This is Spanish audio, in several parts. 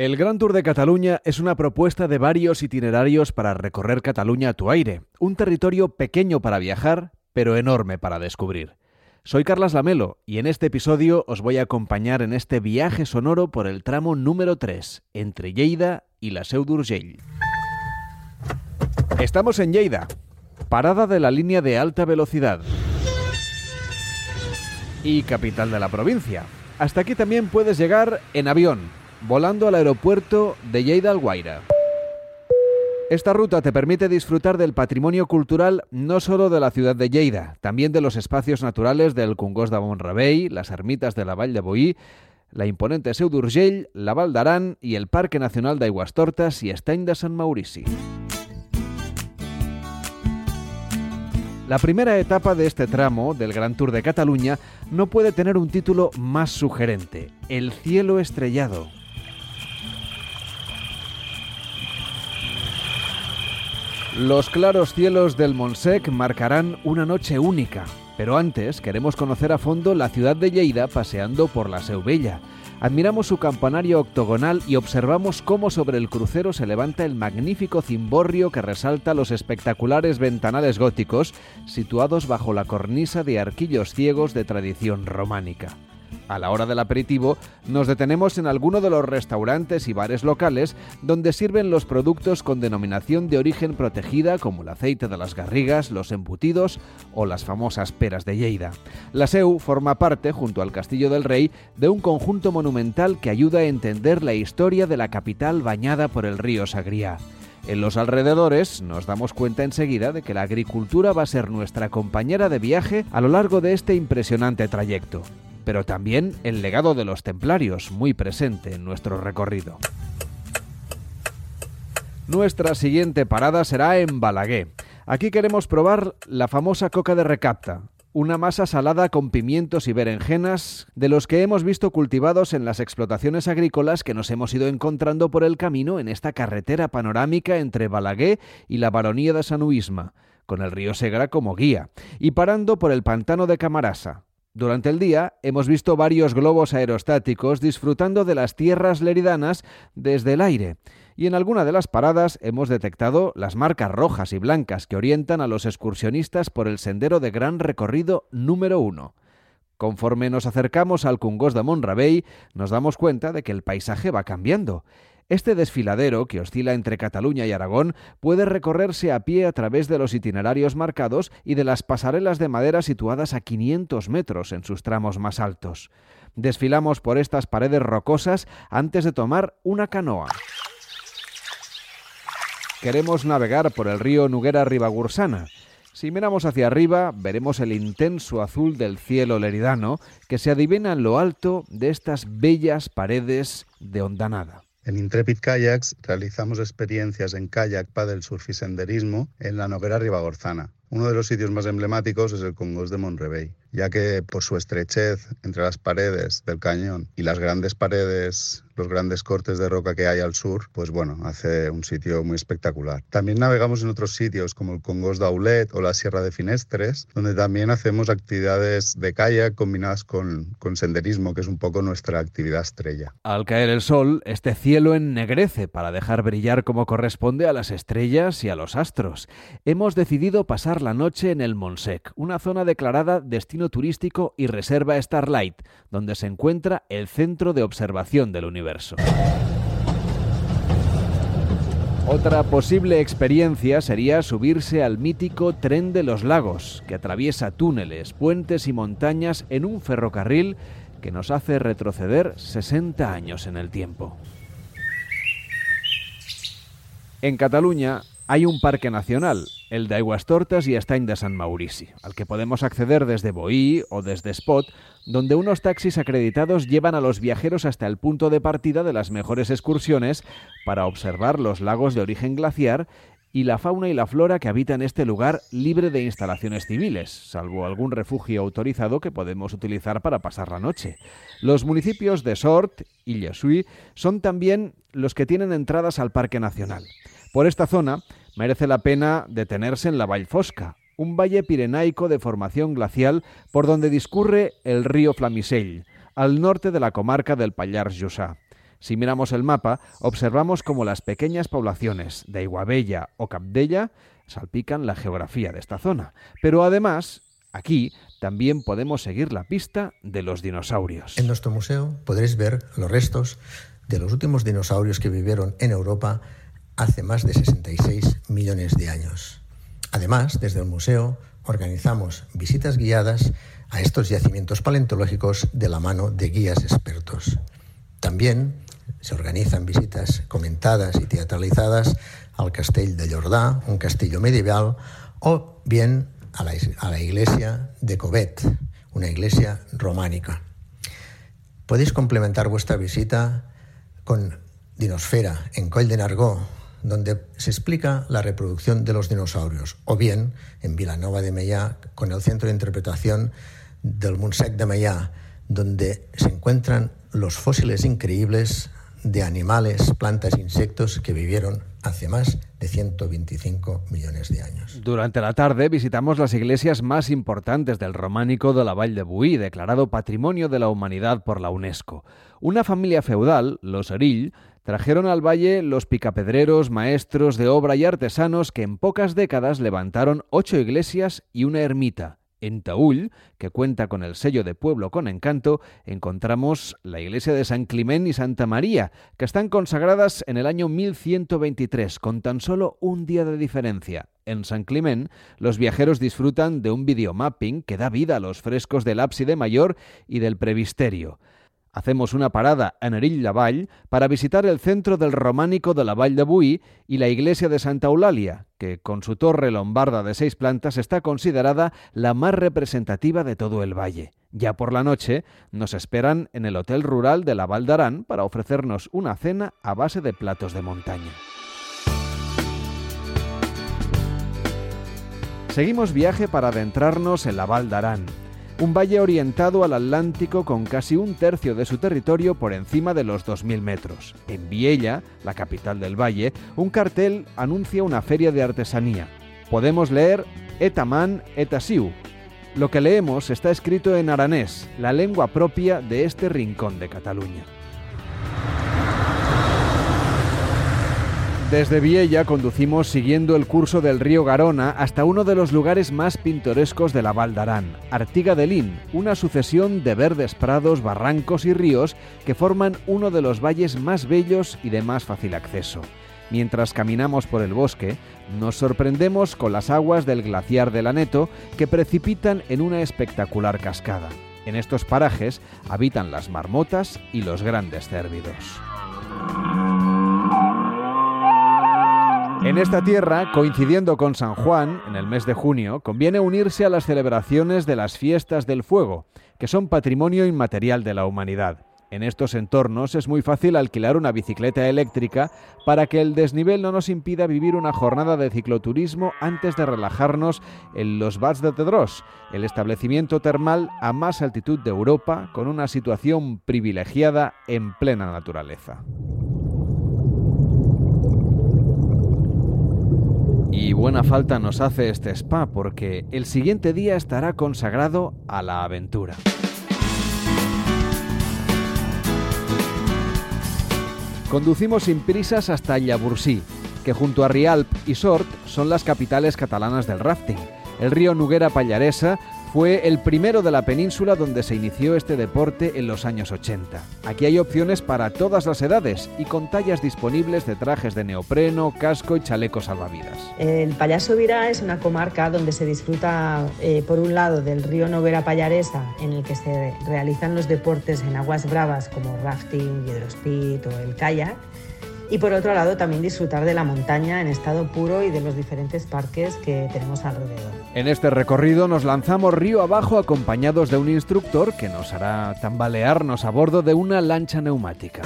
El Gran Tour de Cataluña es una propuesta de varios itinerarios para recorrer Cataluña a tu aire, un territorio pequeño para viajar, pero enorme para descubrir. Soy Carlas Lamelo y en este episodio os voy a acompañar en este viaje sonoro por el tramo número 3, entre Lleida y la Seu d'Urgell. Estamos en Lleida, parada de la línea de alta velocidad y capital de la provincia. Hasta aquí también puedes llegar en avión, volando al aeropuerto de Lleida Alguaira. Esta ruta te permite disfrutar del patrimonio cultural no solo de la ciudad de Lleida, también de los espacios naturales del Congost de Montrevey, las ermitas de la Vall de Boí, la imponente Seu d'Urgell, la Val d'Aran y el Parque Nacional de Aguastortas y Estany de San Maurici. La primera etapa de este tramo del Gran Tour de Cataluña no puede tener un título más sugerente, El cielo estrellado. Los claros cielos del Montsec marcarán una noche única, pero antes queremos conocer a fondo la ciudad de Lleida paseando por la Seubella. Admiramos su campanario octogonal y observamos cómo sobre el crucero se levanta el magnífico cimborrio que resalta los espectaculares ventanales góticos situados bajo la cornisa de arquillos ciegos de tradición románica. A la hora del aperitivo, nos detenemos en alguno de los restaurantes y bares locales donde sirven los productos con denominación de origen protegida como el aceite de las garrigas, los embutidos o las famosas peras de Lleida. La SEU forma parte, junto al Castillo del Rey, de un conjunto monumental que ayuda a entender la historia de la capital bañada por el río Sagriá. En los alrededores nos damos cuenta enseguida de que la agricultura va a ser nuestra compañera de viaje a lo largo de este impresionante trayecto pero también el legado de los templarios, muy presente en nuestro recorrido. Nuestra siguiente parada será en Balaguer. Aquí queremos probar la famosa coca de recapta, una masa salada con pimientos y berenjenas de los que hemos visto cultivados en las explotaciones agrícolas que nos hemos ido encontrando por el camino en esta carretera panorámica entre Balaguer y la baronía de San Uisma, con el río Segra como guía, y parando por el pantano de Camarasa, durante el día hemos visto varios globos aerostáticos disfrutando de las tierras leridanas desde el aire y en alguna de las paradas hemos detectado las marcas rojas y blancas que orientan a los excursionistas por el sendero de gran recorrido número uno. Conforme nos acercamos al Cungos de Monravey, nos damos cuenta de que el paisaje va cambiando. Este desfiladero, que oscila entre Cataluña y Aragón, puede recorrerse a pie a través de los itinerarios marcados y de las pasarelas de madera situadas a 500 metros en sus tramos más altos. Desfilamos por estas paredes rocosas antes de tomar una canoa. Queremos navegar por el río Nuguera Ribagursana. Si miramos hacia arriba, veremos el intenso azul del cielo leridano que se adivina en lo alto de estas bellas paredes de hondanada. En Intrepid Kayaks realizamos experiencias en kayak, paddle, surf y senderismo en la Noguera Ribagorzana. Uno de los sitios más emblemáticos es el Congos de Monrevey, ya que por su estrechez entre las paredes del cañón y las grandes paredes los grandes cortes de roca que hay al sur, pues bueno, hace un sitio muy espectacular. También navegamos en otros sitios como el Congos d'Aulet o la Sierra de Finestres, donde también hacemos actividades de kayak combinadas con, con senderismo, que es un poco nuestra actividad estrella. Al caer el sol, este cielo ennegrece para dejar brillar como corresponde a las estrellas y a los astros. Hemos decidido pasar la noche en el Monsec, una zona declarada destino turístico y reserva Starlight, donde se encuentra el centro de observación del universo. Otra posible experiencia sería subirse al mítico Tren de los Lagos, que atraviesa túneles, puentes y montañas en un ferrocarril que nos hace retroceder 60 años en el tiempo. En Cataluña hay un parque nacional, el de Aguastortas y Estany de San Maurici, al que podemos acceder desde Boí o desde Spot, donde unos taxis acreditados llevan a los viajeros hasta el punto de partida de las mejores excursiones para observar los lagos de origen glaciar y la fauna y la flora que habitan este lugar libre de instalaciones civiles, salvo algún refugio autorizado que podemos utilizar para pasar la noche. Los municipios de Sort y Llesui son también los que tienen entradas al Parque Nacional. Por esta zona merece la pena detenerse en la Fosca, un valle pirenaico de formación glacial por donde discurre el río Flamisell, al norte de la comarca del Pallars Jussá. Si miramos el mapa, observamos cómo las pequeñas poblaciones de Iguabella o Capdella salpican la geografía de esta zona. Pero además, aquí también podemos seguir la pista de los dinosaurios. En nuestro museo podréis ver los restos de los últimos dinosaurios que vivieron en Europa hace más de 66 millones de años. Además, desde el museo organizamos visitas guiadas a estos yacimientos paleontológicos de la mano de guías expertos. También se organizan visitas comentadas y teatralizadas al Castell de Llordà, un castillo medieval, o bien a la, a la iglesia de Covet, una iglesia románica. Podéis complementar vuestra visita con Dinosfera en Coll de Nargó, donde se explica la reproducción de los dinosaurios, o bien en Vilanova de Meià con el Centro de Interpretación del Montsec de Meià, donde se encuentran los fósiles increíbles de animales, plantas e insectos que vivieron hace más de 125 millones de años. Durante la tarde visitamos las iglesias más importantes del románico de la Vall de Buí, declarado Patrimonio de la Humanidad por la UNESCO. Una familia feudal, los Erill, trajeron al valle los picapedreros, maestros de obra y artesanos que en pocas décadas levantaron ocho iglesias y una ermita. En Taúl, que cuenta con el sello de Pueblo con Encanto, encontramos la iglesia de San Climén y Santa María, que están consagradas en el año 1123, con tan solo un día de diferencia. En San Climén, los viajeros disfrutan de un videomapping que da vida a los frescos del ábside mayor y del previsterio. Hacemos una parada en Erill la Vall para visitar el centro del románico de la Vall de Buí y la iglesia de Santa Eulalia, que con su torre lombarda de seis plantas está considerada la más representativa de todo el valle. Ya por la noche nos esperan en el Hotel Rural de la Val d'Aran para ofrecernos una cena a base de platos de montaña. Seguimos viaje para adentrarnos en la Val d'Aran un valle orientado al Atlántico con casi un tercio de su territorio por encima de los 2.000 metros. En Viella, la capital del valle, un cartel anuncia una feria de artesanía. Podemos leer Etaman Etasiu. Lo que leemos está escrito en aranés, la lengua propia de este rincón de Cataluña. Desde Viella conducimos siguiendo el curso del río Garona hasta uno de los lugares más pintorescos de la Val d'Aran, Artiga de Lin, una sucesión de verdes prados, barrancos y ríos que forman uno de los valles más bellos y de más fácil acceso. Mientras caminamos por el bosque, nos sorprendemos con las aguas del glaciar del Aneto que precipitan en una espectacular cascada. En estos parajes habitan las marmotas y los grandes cérvidos. En esta tierra, coincidiendo con San Juan, en el mes de junio, conviene unirse a las celebraciones de las fiestas del fuego, que son patrimonio inmaterial de la humanidad. En estos entornos es muy fácil alquilar una bicicleta eléctrica para que el desnivel no nos impida vivir una jornada de cicloturismo antes de relajarnos en los Bats de Tedros, el establecimiento termal a más altitud de Europa con una situación privilegiada en plena naturaleza. Y buena falta nos hace este spa porque el siguiente día estará consagrado a la aventura. Conducimos sin prisas hasta Llabursí, que junto a Rialp y Sort son las capitales catalanas del rafting. El río Nuguera Pallaresa fue el primero de la península donde se inició este deporte en los años 80. Aquí hay opciones para todas las edades y con tallas disponibles de trajes de neopreno, casco y chalecos salvavidas. El Payaso Virá es una comarca donde se disfruta, eh, por un lado, del río Noguera Pallaresa, en el que se realizan los deportes en aguas bravas como rafting, hidrospeed o el kayak, y por otro lado también disfrutar de la montaña en estado puro y de los diferentes parques que tenemos alrededor. En este recorrido nos lanzamos río abajo acompañados de un instructor que nos hará tambalearnos a bordo de una lancha neumática.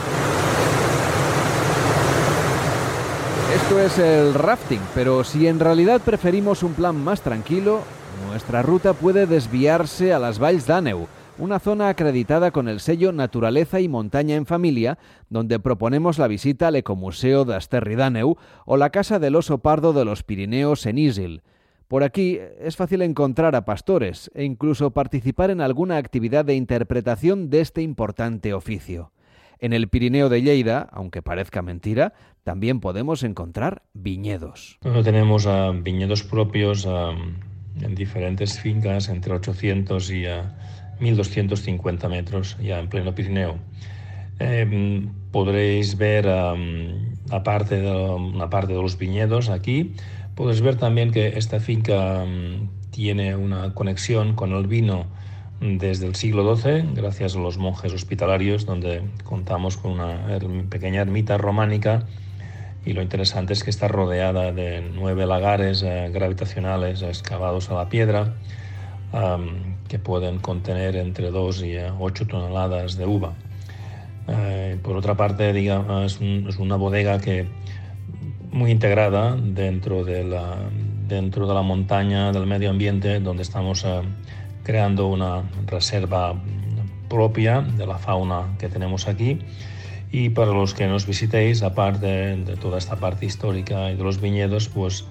Esto es el rafting, pero si en realidad preferimos un plan más tranquilo, nuestra ruta puede desviarse a las Valls d'Àneu, una zona acreditada con el sello Naturaleza y Montaña en Familia, donde proponemos la visita al Ecomuseo de Asterridaneu o la Casa del Oso Pardo de los Pirineos en Isil. Por aquí es fácil encontrar a pastores e incluso participar en alguna actividad de interpretación de este importante oficio. En el Pirineo de Lleida, aunque parezca mentira, también podemos encontrar viñedos. tenemos uh, viñedos propios uh, en diferentes fincas, entre 800 y uh, 1250 metros, ya en pleno Pirineo. Eh, podréis ver um, aparte de, una parte de los viñedos aquí. Podéis ver también que esta finca um, tiene una conexión con el vino desde el siglo XII, gracias a los monjes hospitalarios, donde contamos con una pequeña ermita románica y lo interesante es que está rodeada de nueve lagares eh, gravitacionales excavados a la piedra que pueden contener entre 2 y 8 toneladas de uva. Eh, por otra parte, digamos, es, una bodega que muy integrada dentro de, la, dentro de la montaña del medio ambiente, donde estamos eh, creando una reserva propia de la fauna que tenemos aquí y para los que nos visitéis, aparte de toda esta parte histórica y de los viñedos, pues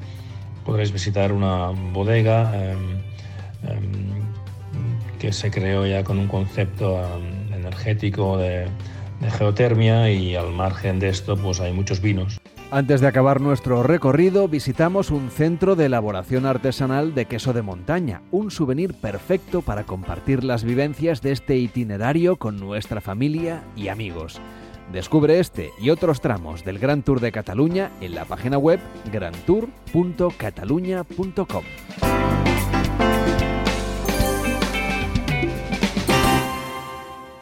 podréis visitar una bodega em, que se creó ya con un concepto em, energético de, de geotermia y al margen de esto pues hay muchos vinos. Antes de acabar nuestro recorrido, visitamos un centro de elaboración artesanal de queso de montaña, un souvenir perfecto para compartir las vivencias de este itinerario con nuestra familia y amigos. Descubre este y otros tramos del Gran Tour de Cataluña en la página web grantour.cataluña.com.